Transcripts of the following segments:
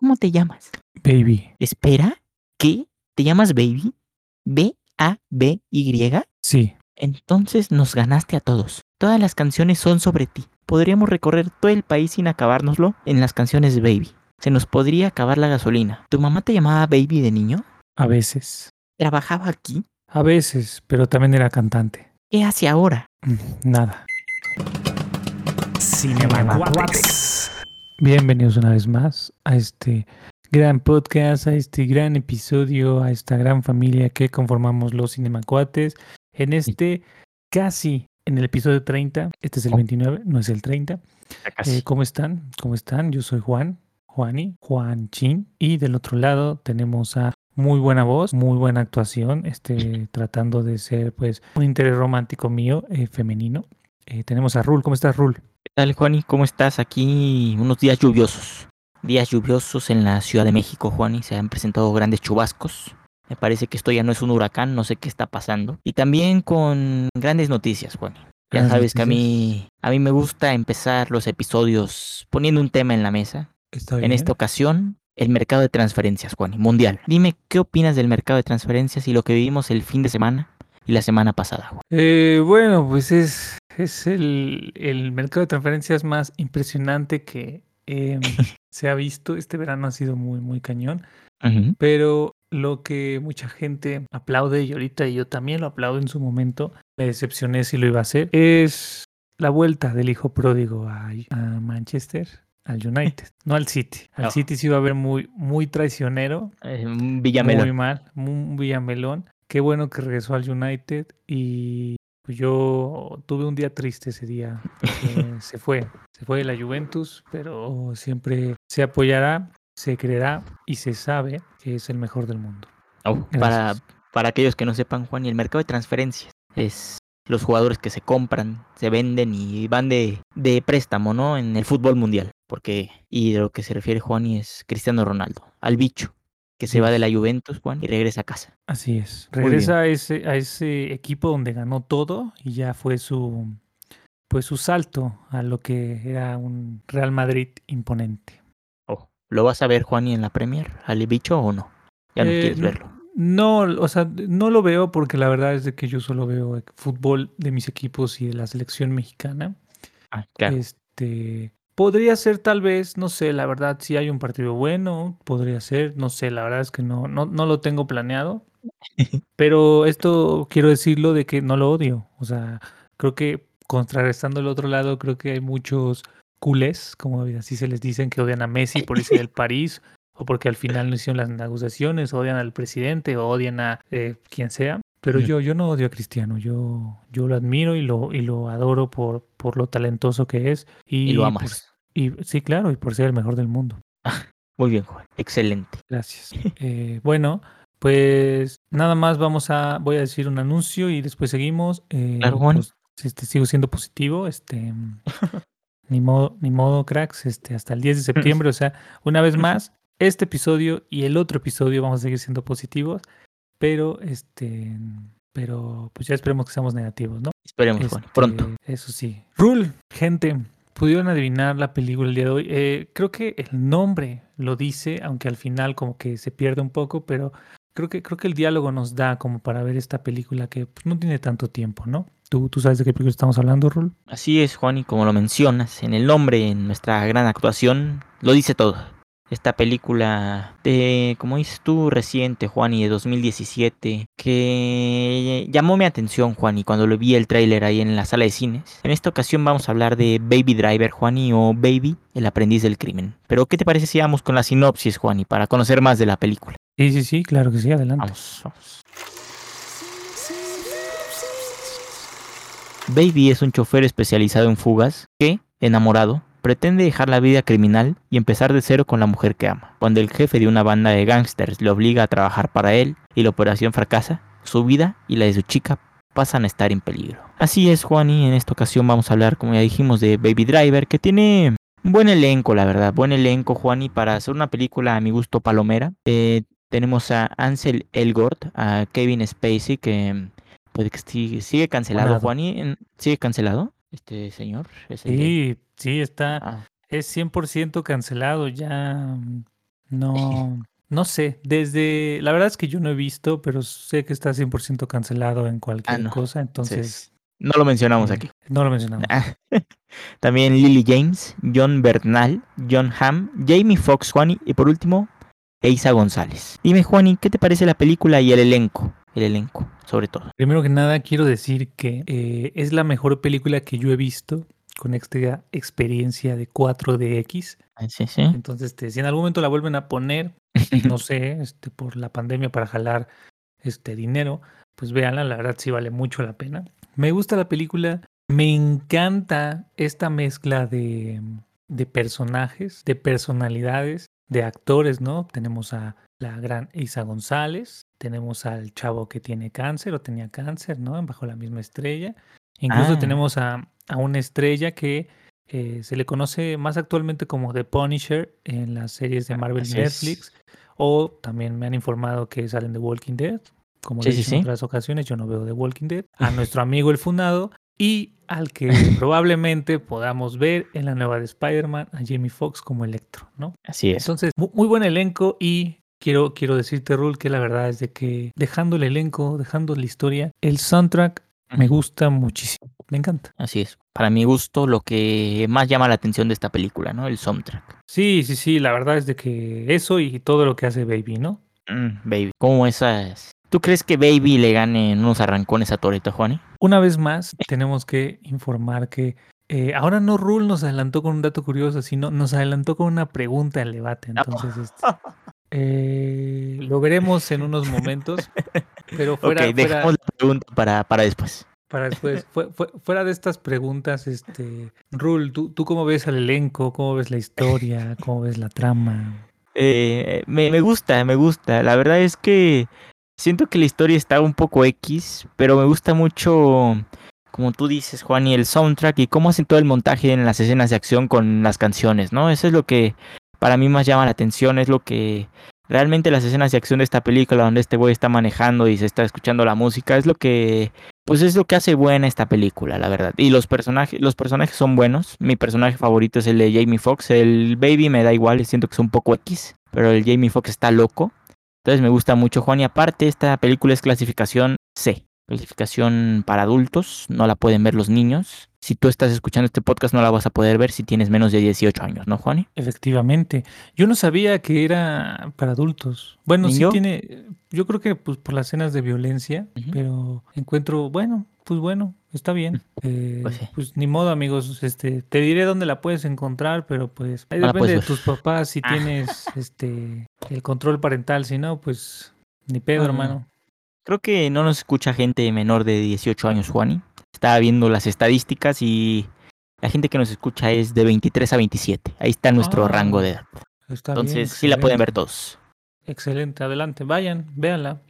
¿Cómo te llamas? Baby. Espera, ¿qué? ¿Te llamas Baby? ¿B-A-B-Y? Sí. Entonces nos ganaste a todos. Todas las canciones son sobre ti. Podríamos recorrer todo el país sin acabárnoslo en las canciones de Baby. Se nos podría acabar la gasolina. ¿Tu mamá te llamaba Baby de niño? A veces. ¿Trabajaba aquí? A veces, pero también era cantante. ¿Qué hace ahora? Mm, Nada. Bienvenidos una vez más a este gran podcast, a este gran episodio, a esta gran familia que conformamos los Cinemacuates. En este casi en el episodio 30, este es el Oh. 29, no es el 30. Eh, ¿Cómo están? ¿Cómo están? Yo soy Juan, Juani, Juan Chin. Y del otro lado tenemos a muy buena voz, muy buena actuación, este, tratando de ser pues un interés romántico mío, eh, femenino. Eh, tenemos a Rul. ¿Cómo estás, Rul? ¿Qué tal, Juani? ¿Cómo estás? Aquí unos días lluviosos. Días lluviosos en la Ciudad de México, Juani. Se han presentado grandes chubascos. Me parece que esto ya no es un huracán, no sé qué está pasando. Y también con grandes noticias, Juani. Ya sabes que a mí, a mí me gusta empezar los episodios poniendo un tema en la mesa. Está En bien. esta ocasión, el mercado de transferencias, Juani, mundial. Dime, ¿qué opinas del mercado de transferencias y lo que vivimos el fin de semana y la semana pasada, Juan? Eh, bueno, pues es, es el, el mercado de transferencias más impresionante que em, se ha visto. Este verano ha sido muy, muy cañón. Pero lo que mucha gente aplaude, y ahorita yo también lo aplaudo en su momento, me decepcioné si lo iba a hacer, es la vuelta del hijo pródigo a, a Manchester, al United, no al City. Al No. City se iba a ver muy, muy traicionero, Eh, un Villamelón. muy mal, un Villamelón. Qué bueno que regresó al United y yo tuve un día triste ese día. porque se fue, se fue de la Juventus, pero siempre se apoyará, se creerá y se sabe que es el mejor del mundo. Oh, para, para aquellos que no sepan, Juan, y el mercado de transferencias es los jugadores que se compran, se venden y van de, de préstamo, ¿no? En el fútbol mundial. Porque, y de lo que se refiere Juan y es Cristiano Ronaldo, al bicho, que se va de la Juventus, Juan, y regresa a casa. Así es. Regresa a ese, a ese equipo donde ganó todo y ya fue su pues su salto a lo que era un Real Madrid imponente. Oh, ¿lo vas a ver, Juan, y en la Premier, al bicho o no? Ya no Eh, quieres verlo. No, o sea, no lo veo porque la verdad es de que yo solo veo fútbol de mis equipos y de la selección mexicana. Ah, claro. Este, podría ser tal vez, no sé, la verdad, si hay un partido bueno, podría ser, no sé, la verdad es que no, no, no lo tengo planeado. Pero esto quiero decirlo de que no lo odio. O sea, creo que contrarrestando el otro lado, creo que hay muchos culés, como así se les dicen, que odian a Messi por irse del París, o porque al final no hicieron las negociaciones, odian al presidente, o odian a eh, quien sea. Pero yo, yo no odio a Cristiano, yo, yo lo admiro y lo, y lo adoro por, por lo talentoso que es. Y, Y lo por- amas. Y sí, claro, y por ser el mejor del mundo. Muy bien, Juan. Excelente. Gracias. Eh, bueno, pues nada más vamos a, voy a decir un anuncio y después seguimos. Eh, Claro, Juan. pues, este, sigo siendo positivo, este, ni modo, ni modo, cracks, este, hasta el 10 de septiembre, o sea, una vez más, este episodio y el otro episodio vamos a seguir siendo positivos, pero este, pero pues ya esperemos que seamos negativos, ¿no? Esperemos, Juan. Este, Pronto. Eso sí. Rule, gente, ¿pudieron adivinar la película el día de hoy? Eh, creo que el nombre lo dice, aunque al final como que se pierde un poco, pero creo que, creo que el diálogo nos da como para ver esta película que pues, no tiene tanto tiempo, ¿no? ¿Tú, ¿Tú sabes de qué película estamos hablando, Rule? Así es, Juan, y como lo mencionas, en el nombre, en nuestra gran actuación, lo dice todo. Esta película de, como dices tú, reciente, Juan, y de 2017, que llamó mi atención, Juan, y cuando lo vi el tráiler ahí en la sala de cines. En esta ocasión vamos a hablar de Baby Driver, Juani, o Baby, el aprendiz del crimen. Pero, ¿qué te parece si vamos con la sinopsis, Juani, para conocer más de la película? Sí, sí, sí, claro que sí, adelante. Vamos, vamos. Baby es un chofer especializado en fugas que, enamorado, pretende dejar la vida criminal y empezar de cero con la mujer que ama. Cuando el jefe de una banda de gángsters le obliga a trabajar para él y la operación fracasa, su vida y la de su chica pasan a estar en peligro. Así es, Juan, y en esta ocasión vamos a hablar, como ya dijimos, de Baby Driver, que tiene un buen elenco, la verdad, buen elenco, Juan, y para hacer una película a mi gusto palomera, eh, tenemos a Ansel Elgort, a Kevin Spacey, que puede que sigue, sigue cancelado. Juan, y en- sigue cancelado este señor. Es el de- Sí, sí, está, Ah, es 100% cancelado, ya No, no sé. Desde. La verdad es que yo no he visto, pero sé que está 100% cancelado en cualquier no. cosa. Entonces. No lo mencionamos eh, aquí. No lo mencionamos. También Lily James, John Bernal, John Hamm, Jamie Foxx, Juani y por último, Eisa González. Dime, Juani, ¿qué te parece la película y el elenco? El elenco, sobre todo. Primero que nada, quiero decir que eh, es la mejor película que yo he visto con esta experiencia de 4DX. Ah, Sí, sí. Entonces, este, si en algún momento la vuelven a poner, no sé, este, por la pandemia para jalar este dinero, pues véanla, la verdad sí vale mucho la pena. Me gusta la película, me encanta esta mezcla de, de personajes, de personalidades, de actores, ¿no? Tenemos a la gran Isa González, tenemos al chavo que tiene cáncer o tenía cáncer, ¿no? Bajo la misma estrella. Incluso Ah. tenemos a, a una estrella que eh, se le conoce más actualmente como The Punisher en las series de Marvel y. Netflix. O también me han informado que salen The Walking Dead. Como Sí, lo he sí, dicho en sí. otras ocasiones, yo no veo The Walking Dead. A nuestro amigo el Funado y al que probablemente podamos ver en la nueva de Spider-Man, a Jamie Foxx como Electro, ¿no? Así es. Entonces, mu- muy buen elenco y quiero, quiero decirte, Rul, que la verdad es de que dejando el elenco, dejando la historia, el soundtrack me gusta muchísimo. Me encanta. Así es. Para mi gusto, lo que más llama la atención de esta película, ¿no? El soundtrack. Sí, sí, sí, la verdad es de que eso y todo lo que hace Baby, ¿no? Mm, baby. ¿Cómo esas? ¿Tú crees que Baby le gane en unos arrancones a Toreto, Juani? Una vez más, tenemos que informar que eh, ahora no Rule nos adelantó con un dato curioso, sino nos adelantó con una pregunta al debate. Entonces, este, eh, lo veremos en unos momentos, pero fuera, ok, fuera- dejamos la pregunta para, para después. para después, fue- fue- fuera de estas preguntas, este, Rule, ¿tú, ¿tú cómo ves al elenco? ¿Cómo ves la historia? ¿Cómo ves la trama? Eh, me, me gusta, me gusta. La verdad es que siento que la historia está un poco X, pero me gusta mucho, como tú dices, Juan, y el soundtrack y cómo hacen todo el montaje en las escenas de acción con las canciones, ¿no? Eso es lo que para mí más llama la atención, es lo que realmente las escenas de acción de esta película donde este güey está manejando y se está escuchando la música, es lo que pues es lo que hace buena esta película, la verdad. Y los personajes, los personajes son buenos. Mi personaje favorito es el de Jamie Foxx. El Baby me da igual, siento que es un poco X, pero el Jamie Foxx está loco. Entonces me gusta mucho Juan y aparte esta película es clasificación C, clasificación para adultos, no la pueden ver los niños. Si tú estás escuchando este podcast no la vas a poder ver si tienes menos de 18 años, ¿no, Juani? Efectivamente. Yo no sabía que era para adultos. Bueno, ¿Ni sí yo? tiene, yo creo que pues por las escenas de violencia, pero encuentro, bueno, pues bueno, está bien. Eh, Pues sí. pues ni modo, amigos, este, te diré dónde la puedes encontrar, pero pues ahí la depende de puedes ver. tus papás si Ah. tienes este el control parental, si no, pues ni pedo, Ah. hermano. Creo que no nos escucha gente menor de 18 años, Juani. Estaba viendo las estadísticas y la gente que nos escucha es de 23 a 27. Ahí está nuestro Ah, rango de edad. Está bien, Entonces sí la pueden ver todos. Excelente, adelante, vayan, véanla.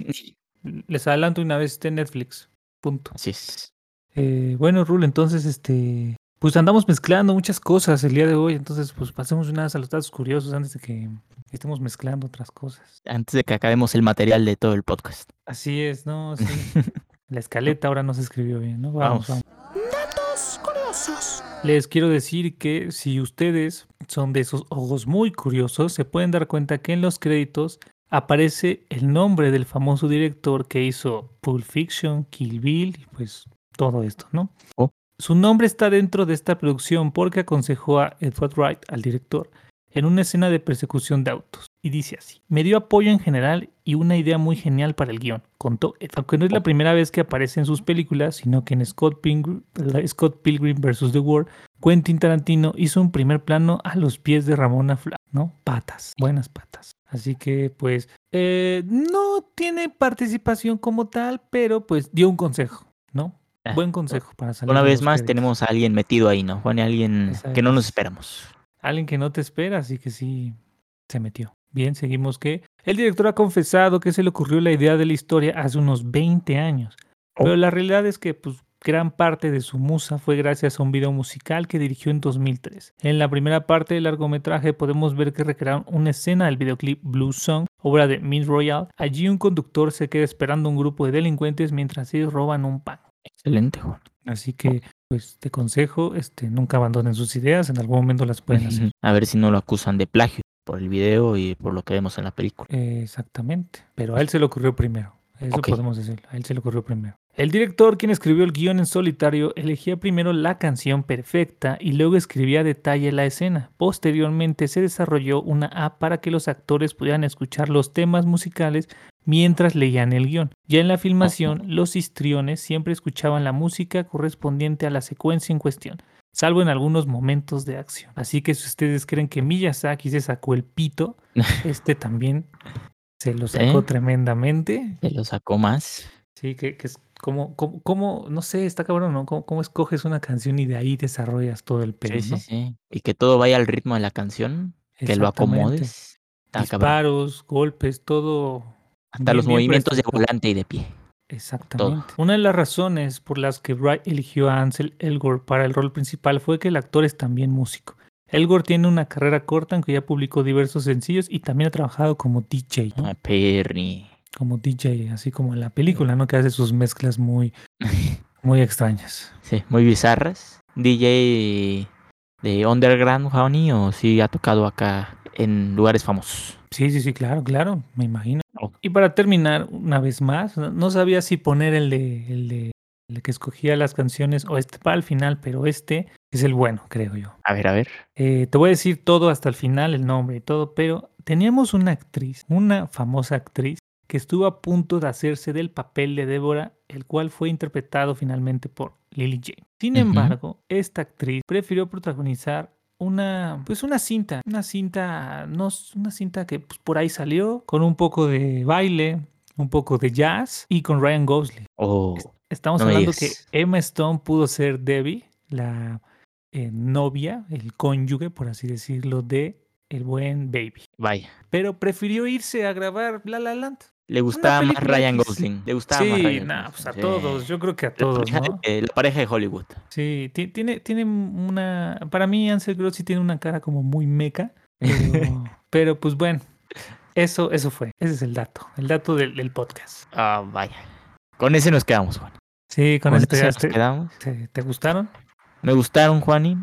Les adelanto una vez esté Netflix. Punto. Así es. Eh, bueno, Rul, entonces, este, pues andamos mezclando muchas cosas el día de hoy, entonces, pues pasemos una vez a los datos curiosos antes de que estemos mezclando otras cosas. Antes de que acabemos el material de todo el podcast. Así es, ¿no? Sí. La escaleta ahora no se escribió bien, ¿no? Vamos, Vamos. vamos. Les quiero decir que si ustedes son de esos ojos muy curiosos, se pueden dar cuenta que en los créditos aparece el nombre del famoso director que hizo Pulp Fiction, Kill Bill y pues todo esto, ¿no? Oh. Su nombre está dentro de esta producción porque aconsejó a Edward Wright, al director, en una escena de persecución de autos. Y dice así, me dio apoyo en general y una idea muy genial para el guion, contó Ed. Aunque no es la primera vez que aparece en sus películas, sino que en Scott Pilgrim, Scott Pilgrim vs. The World, Quentin Tarantino hizo un primer plano a los pies de Ramona Fla, ¿no? Patas, buenas patas. Así que pues eh, no tiene participación como tal, pero pues dio un consejo, ¿no? Ah, Buen consejo para salir. Una vez más tenemos a alguien metido ahí, ¿no, Juan? Y alguien que no nos es. esperamos. Alguien que no te espera, así que sí se metió. Bien, seguimos que el director ha confesado que se le ocurrió la idea de la historia hace unos 20 años. Oh. Pero la realidad es que pues, gran parte de su musa fue gracias a un video musical que dirigió en 2003. En la primera parte del largometraje podemos ver que recrearon una escena del videoclip Blue Song, obra de Mint Royal. Allí un conductor se queda esperando a un grupo de delincuentes mientras ellos roban un pan. Excelente, Juan. Así que, pues, te consejo, este, nunca abandonen sus ideas, en algún momento las pueden hacer. A ver si no lo acusan de plagio. Por el video y por lo que vemos en la película. Exactamente. Pero a él se le ocurrió primero. Eso podemos decirlo. A él se le ocurrió primero. El director, quien escribió el guion en solitario, elegía primero la canción perfecta y luego escribía a detalle la escena. Posteriormente se desarrolló una app para que los actores pudieran escuchar los temas musicales mientras leían el guion. Ya en la filmación, los histriones siempre escuchaban la música correspondiente a la secuencia en cuestión, salvo en algunos momentos de acción. Así que si ustedes creen que Miyazaki se sacó el pito, este también se lo sacó ¿Eh? tremendamente. Se lo sacó más. Sí, que, que es como, como, como, no sé, está cabrón, ¿no? ¿Cómo, cómo escoges una canción y de ahí desarrollas todo el pedo, Sí, sí, ¿no? sí. Y que todo vaya al ritmo de la canción, que lo acomodes. Cabrón. Disparos, golpes, todo. Hasta bien, los bien movimientos de volante y de pie. Exactamente. Una de las razones por las que Wright eligió a Ansel Elgort para el rol principal fue que el actor es también músico. Elgort tiene una carrera corta, aunque ya publicó diversos sencillos y también ha trabajado como DJ, ¿no? Ah, Perry. Como DJ, así como en la película, ¿no? Que hace sus mezclas muy, muy extrañas. Sí, muy bizarras. DJ de Underground, Honey, o sí ha tocado acá en lugares famosos. Sí, sí, sí, claro, claro, me imagino. Y para terminar, una vez más, no, sabía si poner el de, el de el que escogía las canciones o este para el final, pero este es el bueno, creo yo. A ver, a ver. Eh, te voy a decir todo hasta el final, el nombre y todo, pero teníamos una actriz, una famosa actriz, que estuvo a punto de hacerse del papel de Débora, el cual fue interpretado finalmente por Lily Jane. Sin embargo, esta actriz prefirió protagonizar una, pues una cinta, una cinta, no, una cinta que pues, por ahí salió, con un poco de baile, un poco de jazz y con Ryan Gosling. Oh, Estamos No hablando que. Emma Stone pudo ser Debbie, la eh, novia, el cónyuge, por así decirlo, de el buen Baby. vaya. Pero prefirió irse a grabar La La Land. Le gustaba más Ryan. Gosling. Le gustaba más Sí, Ryan nah, Gosling, pues a sí. todos, yo creo que a La todos, pareja, ¿no? de, la pareja de Hollywood. Sí, ti- tiene, tiene una. Para mí, Ansel Gross sí tiene una cara como muy meca. Pero, pero pues bueno, eso, eso fue. Ese es el dato. El dato del, del podcast. Ah, vaya. Con ese nos quedamos, Juan. Sí, con, Con esto ese nos te, quedamos. te- ¿te gustaron? Me gustaron, Juani.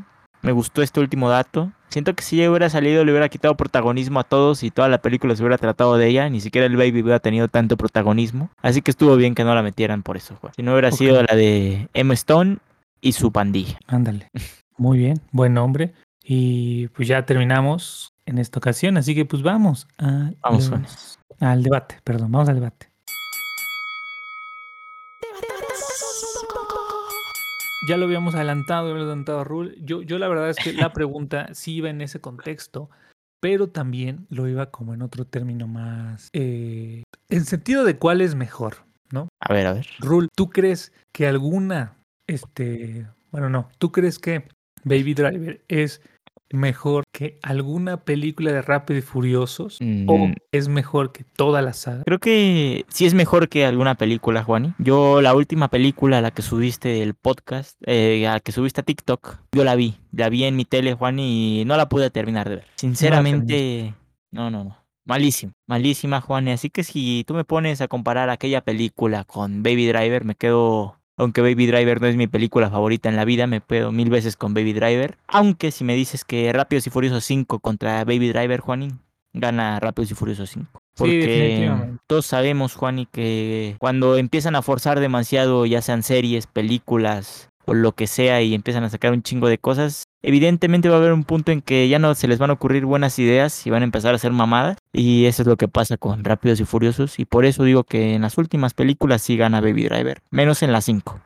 Me gustó este último dato. Siento que si ella hubiera salido, le hubiera quitado protagonismo a todos y toda la película se hubiera tratado de ella. Ni siquiera el baby hubiera tenido tanto protagonismo. Así que estuvo bien que no la metieran por eso, Juan. Si no hubiera sido la de Emma Stone y su pandilla. Ándale. Muy bien, buen nombre. Y pues ya terminamos en esta ocasión, así que pues vamos a Vamos, los- al debate, perdón, vamos al debate. Ya lo habíamos adelantado, habíamos adelantado a Rule. Yo, yo la verdad es que la pregunta sí iba en ese contexto, pero también lo iba como en otro término más... Eh, en sentido de cuál es mejor, ¿no? A ver, a ver. Rule, ¿tú crees que alguna, este, bueno, no, ¿tú crees que Baby Driver es mejor que alguna película de Rápido y Furiosos o Mm, es mejor que toda la saga? Creo que sí es mejor que alguna película, Juani. Yo la última película, la que subiste del podcast, eh, la que subiste a TikTok, yo la vi. La vi en mi tele, Juani, y no la pude terminar de ver. Sinceramente, no, no, no. Malísima, malísima, Juani. Así que si tú me pones a comparar aquella película con Baby Driver, me quedo... Aunque Baby Driver no es mi película favorita en la vida, me quedo mil veces con Baby Driver. Aunque si me dices que Rápidos y Furiosos 5 contra Baby Driver, Juanín, gana Rápidos y Furiosos 5. Sí, Porque todos sabemos, Juani, que cuando empiezan a forzar demasiado, ya sean series, películas o lo que sea, y empiezan a sacar un chingo de cosas, evidentemente va a haber un punto en que ya no se les van a ocurrir buenas ideas y van a empezar a hacer mamadas. Y eso es lo que pasa con Rápidos y Furiosos. Y por eso digo que en las últimas películas sí gana Baby Driver, menos en las 5.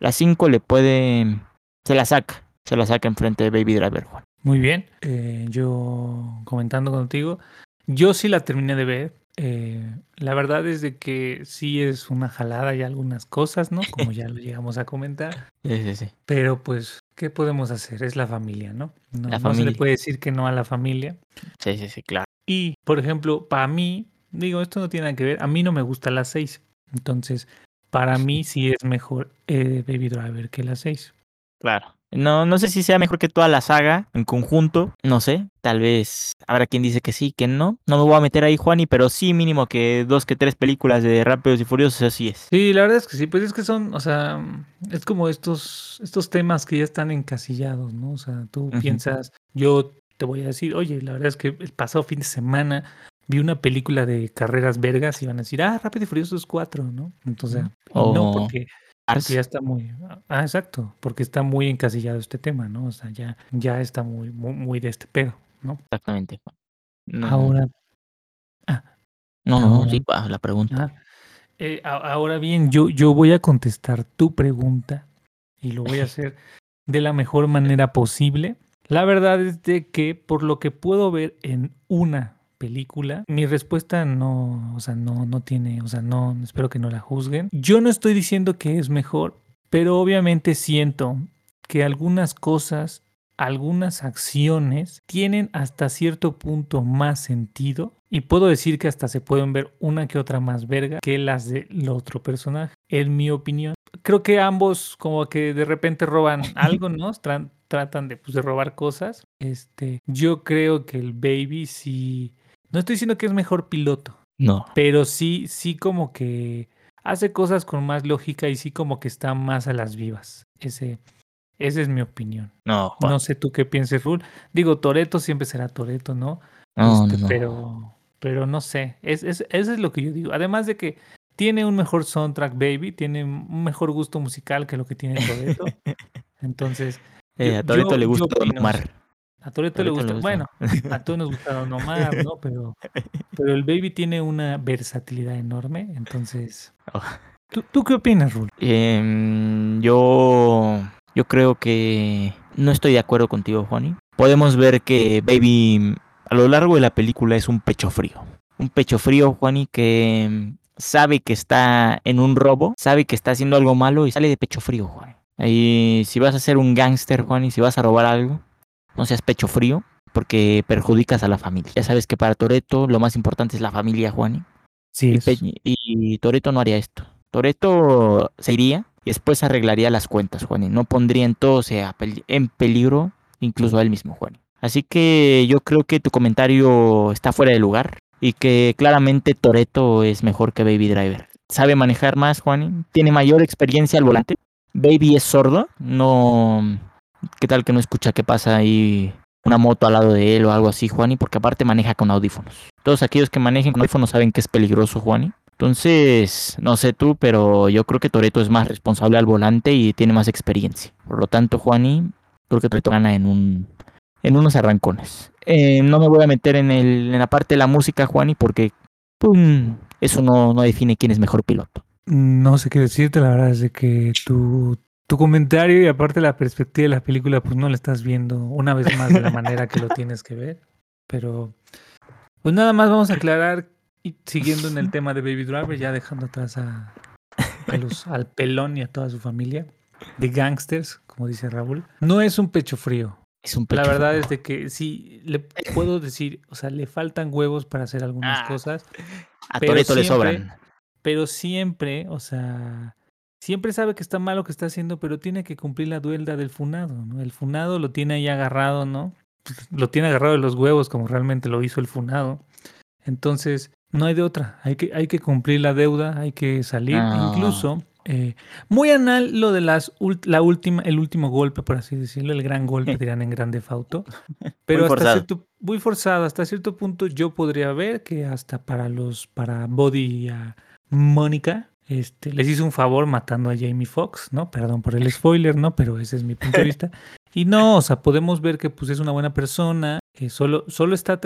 La 5 le puede... Se la saca, se la saca enfrente de Baby Driver, Juan. Muy bien, eh, yo comentando contigo, yo sí la terminé de ver. eh, la verdad es de que sí es una jalada y algunas cosas, ¿no? Como ya lo llegamos a comentar. Sí, sí, sí. Pero pues, ¿qué podemos hacer? Es la familia, ¿no? No, La no se le familia. puede decir que no a la familia. Sí, sí, sí, claro. Y, por ejemplo, para mí, digo, esto no tiene nada que ver, a mí no me gusta la 6. Entonces, para mí sí es mejor eh, Baby Driver que la 6. Claro. No, no sé si sea mejor que toda la saga en conjunto, no sé. Tal vez habrá quien dice que sí, que no. No me voy a meter ahí, Juani, pero sí mínimo que dos que tres películas de Rápidos y Furiosos, así es. Sí, la verdad es que sí, pues es que son, o sea, es como estos, estos temas que ya están encasillados, ¿no? O sea, tú piensas, yo te voy a decir, oye, la verdad es que el pasado fin de semana vi una película de carreras vergas y van a decir, ah, Rápido y Furioso 4, ¿no? Entonces, no, porque, ya está muy, ah, exacto, porque está muy encasillado este tema, ¿no? O sea, ya, ya está muy, muy, de este pedo, ¿no? Exactamente. Ahora. Ah, no, no, sí, la pregunta. Eh, ahora bien, yo, yo voy a contestar tu pregunta y lo voy a hacer de la mejor manera posible. La verdad es de que por lo que puedo ver en una película, mi respuesta no, o sea, no, no tiene, o sea, no, espero que no la juzguen. Yo no estoy diciendo que es mejor, pero obviamente siento que algunas cosas, algunas acciones tienen hasta cierto punto más sentido y puedo decir que hasta se pueden ver una que otra más verga que las del otro personaje, en mi opinión. Creo que ambos como que de repente roban algo, ¿no? tratan de, pues, de robar cosas. Este, yo creo que el Baby sí no estoy diciendo que es mejor piloto. No. Pero sí, sí como que hace cosas con más lógica y sí como que está más a las vivas. Ese, esa es mi opinión. No, No sé tú qué pienses, Rul. Digo, Toreto siempre será Toreto, ¿no? No, este, no. Pero, pero no sé. Es, es, eso es lo que yo digo. Además de que tiene un mejor soundtrack, Baby. Tiene un mejor gusto musical que lo que tiene Toreto. Entonces. Eh, a Toreto le gusta Omar. A Toreto le gusta. Bueno, a todos nos gusta Don Omar, ¿no? Pero, pero el Baby tiene una versatilidad enorme. Entonces. Oh. ¿Tú, qué opinas, Rul? Em, yo. Yo creo que no estoy de acuerdo contigo, Juani. Podemos ver que Baby a lo largo de la película es un pecho frío. Un pecho frío, Juani, que sabe que está en un robo, sabe que está haciendo algo malo y sale de pecho frío, Juan. Y si vas a ser un gángster, Juan, y si vas a robar algo, no seas pecho frío, porque perjudicas a la familia. Ya sabes que para Toreto lo más importante es la familia, Juan. Sí. Y, y Toreto no haría esto. Toreto se iría y después arreglaría las cuentas, Juan. No pondría en todo sea, en peligro incluso a él mismo, Juan. Así que yo creo que tu comentario está fuera de lugar y que claramente Toreto es mejor que Baby Driver. Sabe manejar más, Juan. Tiene mayor experiencia al volante. Baby es sordo, no. ¿Qué tal que no escucha qué pasa ahí una moto al lado de él o algo así, Juani? Porque aparte maneja con audífonos. Todos aquellos que manejen con audífonos saben que es peligroso, Juani. Entonces, no sé tú, pero yo creo que Toreto es más responsable al volante y tiene más experiencia. Por lo tanto, Juani, creo que Toreto gana en un en unos arrancones. Eh, no me voy a meter en, el, en la parte de la música, Juani, porque eso no, no define quién es mejor piloto. No sé qué decirte, la verdad es de que tu, tu comentario y aparte la perspectiva de la película, pues no la estás viendo una vez más de la manera que lo tienes que ver. Pero, pues nada más vamos a aclarar, y siguiendo en el tema de Baby Driver, ya dejando atrás a, los, al pelón y a toda su familia, de gangsters, como dice Raúl. No es un pecho frío, la verdad es de que sí, le puedo decir, o sea, le faltan huevos para hacer algunas ah, cosas. A Toreto le sobran. Pero siempre, o sea, siempre sabe que está mal lo que está haciendo, pero tiene que cumplir la duelda del funado, ¿no? El funado lo tiene ahí agarrado, ¿no? Lo tiene agarrado de los huevos como realmente lo hizo el funado. Entonces, no hay de otra. Hay que, hay que cumplir la deuda, hay que salir. Ah. Incluso eh, muy anal lo de las la última, el último golpe, por así decirlo, el gran golpe, dirán en Grande Fauto. Pero muy hasta forzado. cierto, muy forzado, hasta cierto punto yo podría ver que hasta para los, para Body y a Mónica, este, les hizo un favor matando a Jamie Foxx, ¿no? Perdón por el spoiler, ¿no? Pero ese es mi punto de vista. Y no, o sea, podemos ver que pues es una buena persona, que solo, solo está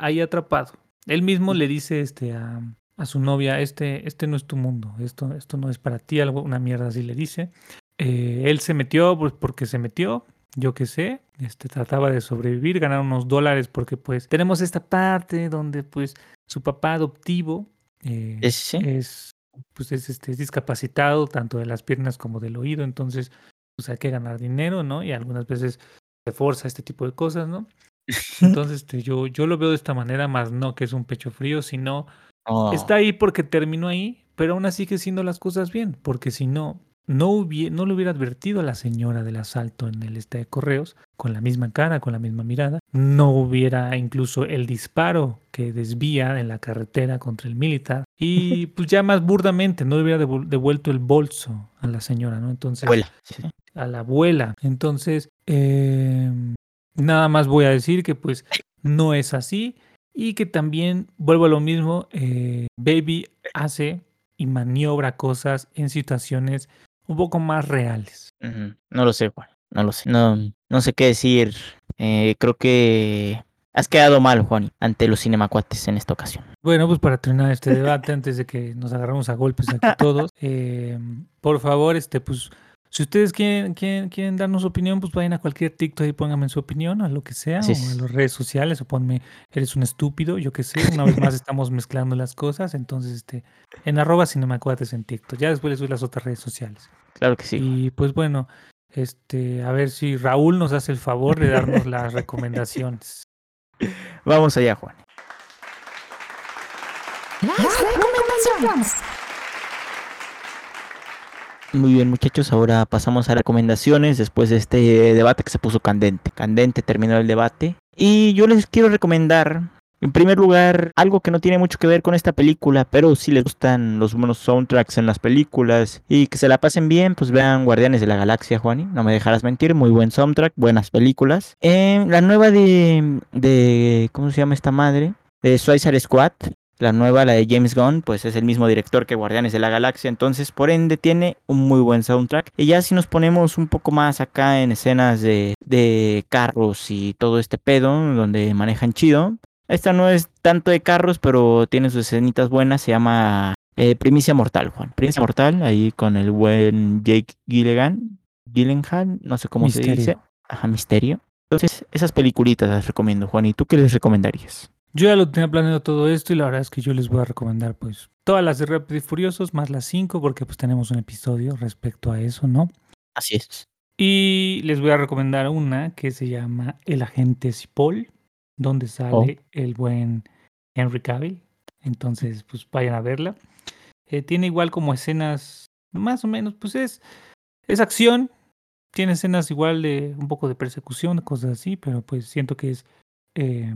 ahí atrapado. Él mismo le dice este, a, a su novia, este, este no es tu mundo, esto, esto no es para ti, algo, una mierda así le dice. Eh, él se metió pues, porque se metió, yo qué sé, este, trataba de sobrevivir, ganar unos dólares porque pues tenemos esta parte donde pues su papá adoptivo eh, ¿Es, pues es, este, es discapacitado tanto de las piernas como del oído, entonces pues hay que ganar dinero, ¿no? Y algunas veces se forza este tipo de cosas, ¿no? Entonces este, yo, yo lo veo de esta manera, más no que es un pecho frío, sino Oh. Está ahí porque terminó ahí, pero aún así sigue haciendo las cosas bien, porque si no, no, no le hubiera advertido a la señora del asalto en el este de correos, con la misma cara, con la misma mirada, no hubiera incluso el disparo que desvía en la carretera contra el militar, y pues ya más burdamente, no le hubiera devuelto el bolso a la señora, ¿no? Entonces, abuela. a la abuela. Entonces, eh, Nada más voy a decir que pues no es así y que también, vuelvo a lo mismo, eh, Baby hace y maniobra cosas en situaciones un poco más reales. No lo sé, Juan. No lo sé. No, no sé qué decir. Eh, creo que has quedado mal, Juan, ante los cinemacuates en esta ocasión. Bueno, pues para terminar este debate, antes de que nos agarramos a golpes aquí todos, eh, por favor, este, pues si ustedes quieren, quieren, darnos su opinión, pues vayan a cualquier TikTok y pónganme su opinión, a lo que sea, o a las redes sociales, o ponme, eres un estúpido, yo qué sé. Una vez más estamos mezclando las cosas, entonces, este, en arroba cinemacuates en TikTok. Ya después les doy las otras redes sociales. Claro que sí. Y pues bueno, este, a ver si Raúl nos hace el favor de darnos las recomendaciones. Vamos allá, Juan. Las recomendaciones. Muy bien muchachos, ahora pasamos a recomendaciones después de este debate que se puso candente. Candente terminó el debate. Y yo les quiero recomendar, en primer lugar, algo que no tiene mucho que ver con esta película, pero si les gustan los buenos soundtracks en las películas y que se la pasen bien, pues vean Guardianes de la Galaxia, Juani. No me dejarás mentir, muy buen soundtrack, buenas películas. La nueva de, de, ¿cómo se llama esta madre? De Suicide Squad, la nueva, la de James Gunn, pues es el mismo director que Guardianes de la Galaxia, entonces por ende tiene un muy buen soundtrack. Y ya si nos ponemos un poco más acá en escenas de, de carros y todo este pedo, donde manejan chido. Esta no es tanto de carros, pero tiene sus escenitas buenas, se llama eh, Primicia Mortal, Juan. Primicia Mortal, ahí con el buen Jake Gilligan, Gillenhal, no sé cómo se dice. Ajá, Misterio. Entonces, esas peliculitas las recomiendo, Juan. ¿Y tú qué les recomendarías? Yo ya lo tenía planeado todo esto y la verdad es que yo les voy a recomendar pues todas las de Rápido y Furiosos más las cinco porque pues tenemos un episodio respecto a eso, ¿no? Así es. Y les voy a recomendar una que se llama El agente Cipoll, donde sale oh. el buen Henry Cavill. Entonces, pues vayan a verla. Eh, tiene igual como escenas, más o menos, pues es, es acción. Tiene escenas igual de un poco de persecución, cosas así, pero pues siento que es eh,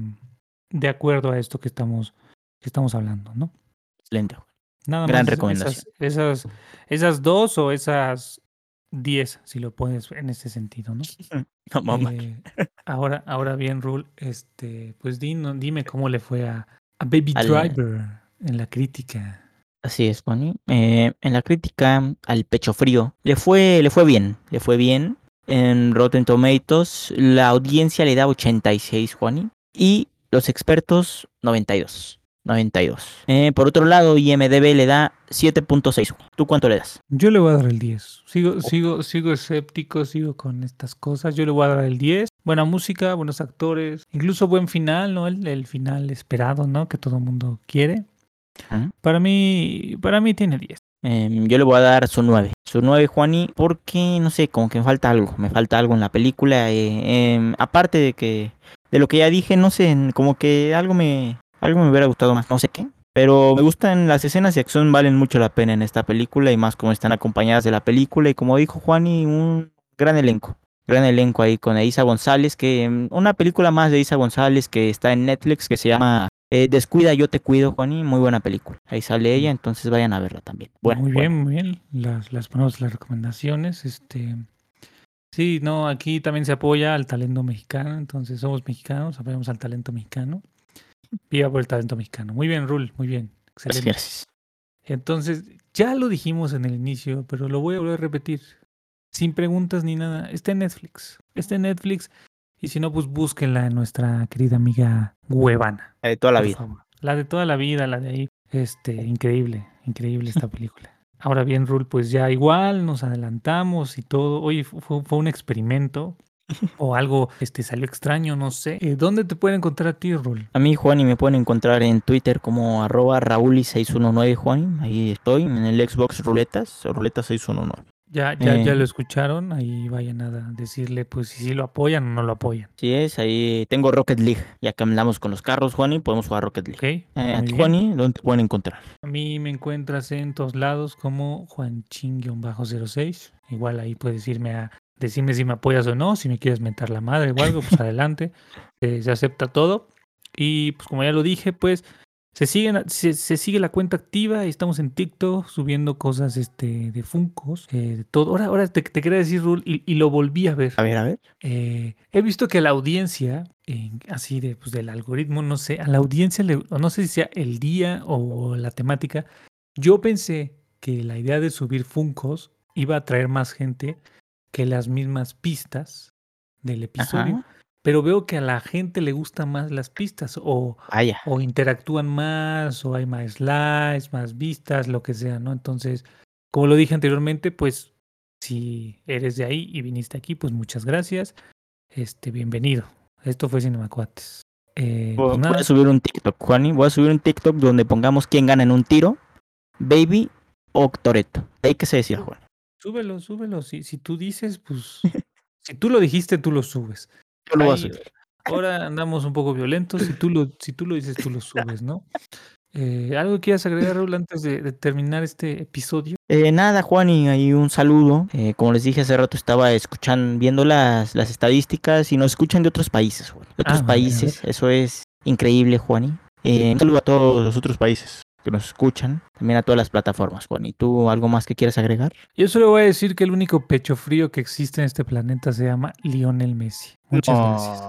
de acuerdo a esto que estamos, que estamos hablando, ¿no? Excelente. Nada Gran recomendación. Esas, esas, dos o esas diez, si lo pones en ese sentido, ¿no? no eh, ahora, ahora bien, Rule, este, pues dime cómo le fue a, Baby Driver en la crítica. Así es, Bonnie. Eh, en la crítica al pecho frío le fue, le fue bien, le fue bien. En Rotten Tomatoes la audiencia le da 86, Juani. Y los expertos, 92. 92. Eh, por otro lado, IMDB le da 7.6. ¿Tú cuánto le das? Yo le voy a dar el 10. Sigo, sigo, sigo escéptico, sigo con estas cosas. Yo le voy a dar el 10. Buena música, buenos actores, incluso buen final, ¿no? El, final esperado, ¿no? Que todo el mundo quiere. Para mí, para mí tiene 10. Em, yo le voy a dar su 9. Su 9, Juani, porque no sé, como que me falta algo. Me falta algo en la película. Eh, em, aparte de que de lo que ya dije, no sé, como que algo me, algo me hubiera gustado más, no sé qué. Pero me gustan las escenas de acción, valen mucho la pena en esta película y más como están acompañadas de la película y como dijo Juani, un gran elenco. Gran elenco ahí con Isa González, que mm, una película más de Isa González que está en Netflix que se llama eh, Descuida, yo te cuido, Juani, muy buena película. Ahí sale ella, entonces vayan a verla también. Bueno, muy bien, muy bien. Las, las ponemos las recomendaciones. Este, Sí, no, aquí también se apoya al talento mexicano, entonces somos mexicanos, apoyamos al talento mexicano. Viva por el talento mexicano. Muy bien, Rul, muy bien. Excelente. Gracias. Entonces, ya lo dijimos en el inicio, pero lo voy a volver a repetir. Sin preguntas ni nada. Está en Netflix. Está en Netflix. Y si no, pues búsquenla en nuestra querida amiga Huevana. La de toda la vida. La de toda la vida, la de ahí. Este, increíble, increíble esta película. Ahora bien, Rul, pues ya igual nos adelantamos y todo. Oye, fue, un experimento o algo este salió extraño, no sé. Eh, ¿Dónde te pueden encontrar a ti, Rul? A mí, Juan, y me pueden encontrar en Twitter como arroba rauli619, Juan. Ahí estoy, en el Xbox Ruletas, Ruletas 619. Ya, ya, ya eh. lo escucharon, ahí vayan a decirle pues si sí lo apoyan o no lo apoyan. Sí es, ahí tengo Rocket League, ya que andamos con los carros, Juani, podemos jugar Rocket League. Okay, eh, Juani, ¿dónde te pueden encontrar? A mí me encuentras en todos lados como Juanching-06, igual ahí puedes irme a decirme si me apoyas o no, si me quieres mentar la madre o algo, pues adelante, eh, se acepta todo. Y pues como ya lo dije, pues Se, siguen, se, se sigue la cuenta activa y estamos en TikTok subiendo cosas este, de Funcos, eh, de todo. Ahora, ahora te, te quería decir, Rul, y, y lo volví a ver. A ver, a ver. Eh, he visto que la audiencia, en- así de, pues, del algoritmo, no sé, a la audiencia, le, no sé si sea el día o la temática, yo pensé que la idea de subir Funcos iba a traer más gente que las mismas pistas del episodio, Ajá. pero veo que a la gente le gustan más las pistas o, interactúan más, o hay más likes, más vistas, lo que sea, ¿no? Entonces, como lo dije anteriormente, pues si eres de ahí y viniste aquí, pues muchas gracias. Este, bienvenido. Esto fue Cinemacuates. Eh, pues Voy a subir un TikTok, Juani. Voy a subir un TikTok donde pongamos quién gana en un tiro, Baby o Toreto. Hay que se decía, Juan. Súbelo, súbelo. Si, si tú dices, pues si tú lo dijiste, tú lo subes. Yo lo voy a Ahí, subir. Ahora andamos un poco violentos. Si tú lo, si tú lo dices, tú lo subes, ¿no? Eh, ¿Algo que quieras agregar, Raúl, antes de, de terminar este episodio? Eh, nada, Juan, y ahí un saludo. Eh, como les dije hace rato, estaba escuchando, viendo las, las estadísticas y nos escuchan de otros países, Juan. De otros Ah, vale, a países, eso es increíble, Juani. Eh, un saludo a todos los otros países que nos escuchan, también a todas las plataformas, Juan. ¿Y tú algo más que quieras agregar? Yo solo voy a decir que el único pecho frío que existe en este planeta se llama Lionel Messi. Muchas gracias.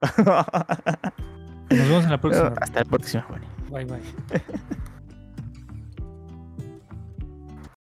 gracias. Nos vemos en la próxima. Hasta la próxima, Juan. Bye bye.